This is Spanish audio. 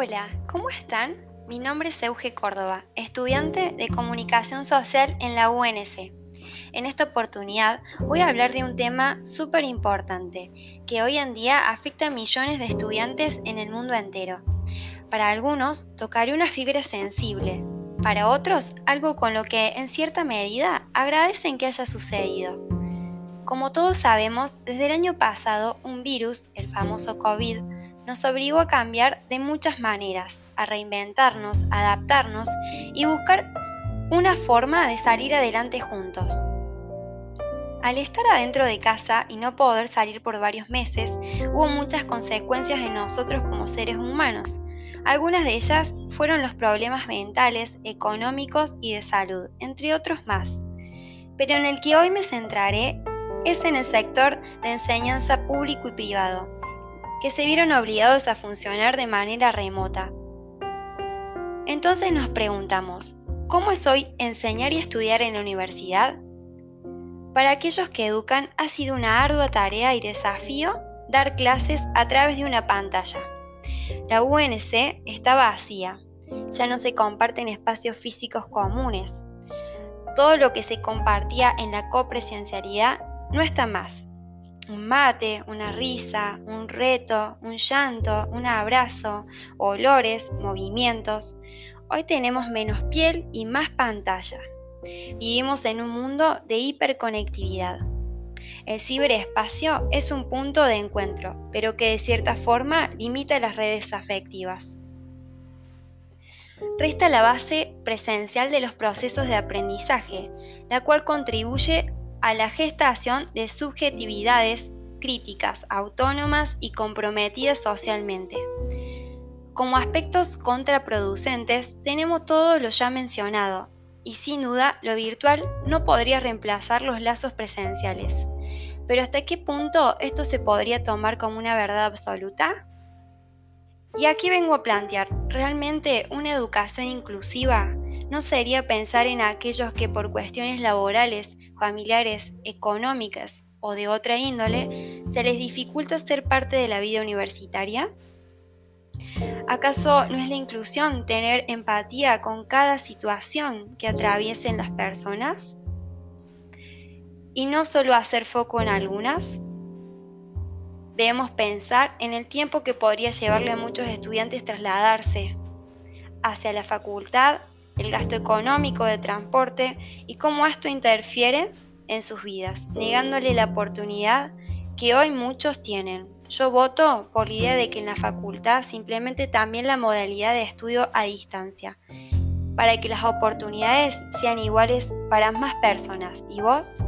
Hola, ¿cómo están? Mi nombre es Euge Córdoba, estudiante de Comunicación Social en la UNC. En esta oportunidad voy a hablar de un tema súper importante que hoy en día afecta a millones de estudiantes en el mundo entero. Para algunos tocaré una fibra sensible, para otros algo con lo que en cierta medida agradecen que haya sucedido. Como todos sabemos, desde el año pasado un virus, el famoso COVID, nos obligó a cambiar de muchas maneras, a reinventarnos, adaptarnos y buscar una forma de salir adelante juntos. Al estar adentro de casa y no poder salir por varios meses, hubo muchas consecuencias en nosotros como seres humanos. Algunas de ellas fueron los problemas mentales, económicos y de salud, entre otros más. Pero en el que hoy me centraré es en el sector de enseñanza público y privado, que se vieron obligados a funcionar de manera remota. Entonces nos preguntamos, ¿cómo es hoy enseñar y estudiar en la universidad? Para aquellos que educan ha sido una ardua tarea y desafío dar clases a través de una pantalla. La UNC está vacía, ya no se comparten espacios físicos comunes. Todo lo que se compartía en la copresencialidad no está más un mate, una risa, un reto, un llanto, un abrazo, olores, movimientos. Hoy tenemos menos piel y más pantalla. Vivimos en un mundo de hiperconectividad. El ciberespacio es un punto de encuentro, pero que de cierta forma limita las redes afectivas. Resta la base presencial de los procesos de aprendizaje, la cual contribuye a la gestación de subjetividades críticas, autónomas y comprometidas socialmente. Como aspectos contraproducentes tenemos todo lo ya mencionado, y sin duda lo virtual no podría reemplazar los lazos presenciales. Pero ¿hasta qué punto esto se podría tomar como una verdad absoluta? Y aquí vengo a plantear, ¿realmente una educación inclusiva no sería pensar en aquellos que por cuestiones laborales familiares, económicas o de otra índole, se les dificulta ser parte de la vida universitaria? ¿Acaso no es la inclusión tener empatía con cada situación que atraviesen las personas? ¿Y no solo hacer foco en algunas? Debemos pensar en el tiempo que podría llevarle a muchos estudiantes trasladarse hacia la facultad el gasto económico de transporte y cómo esto interfiere en sus vidas, negándole la oportunidad que hoy muchos tienen. Yo voto por la idea de que en la facultad simplemente también la modalidad de estudio a distancia, para que las oportunidades sean iguales para más personas. ¿Y vos?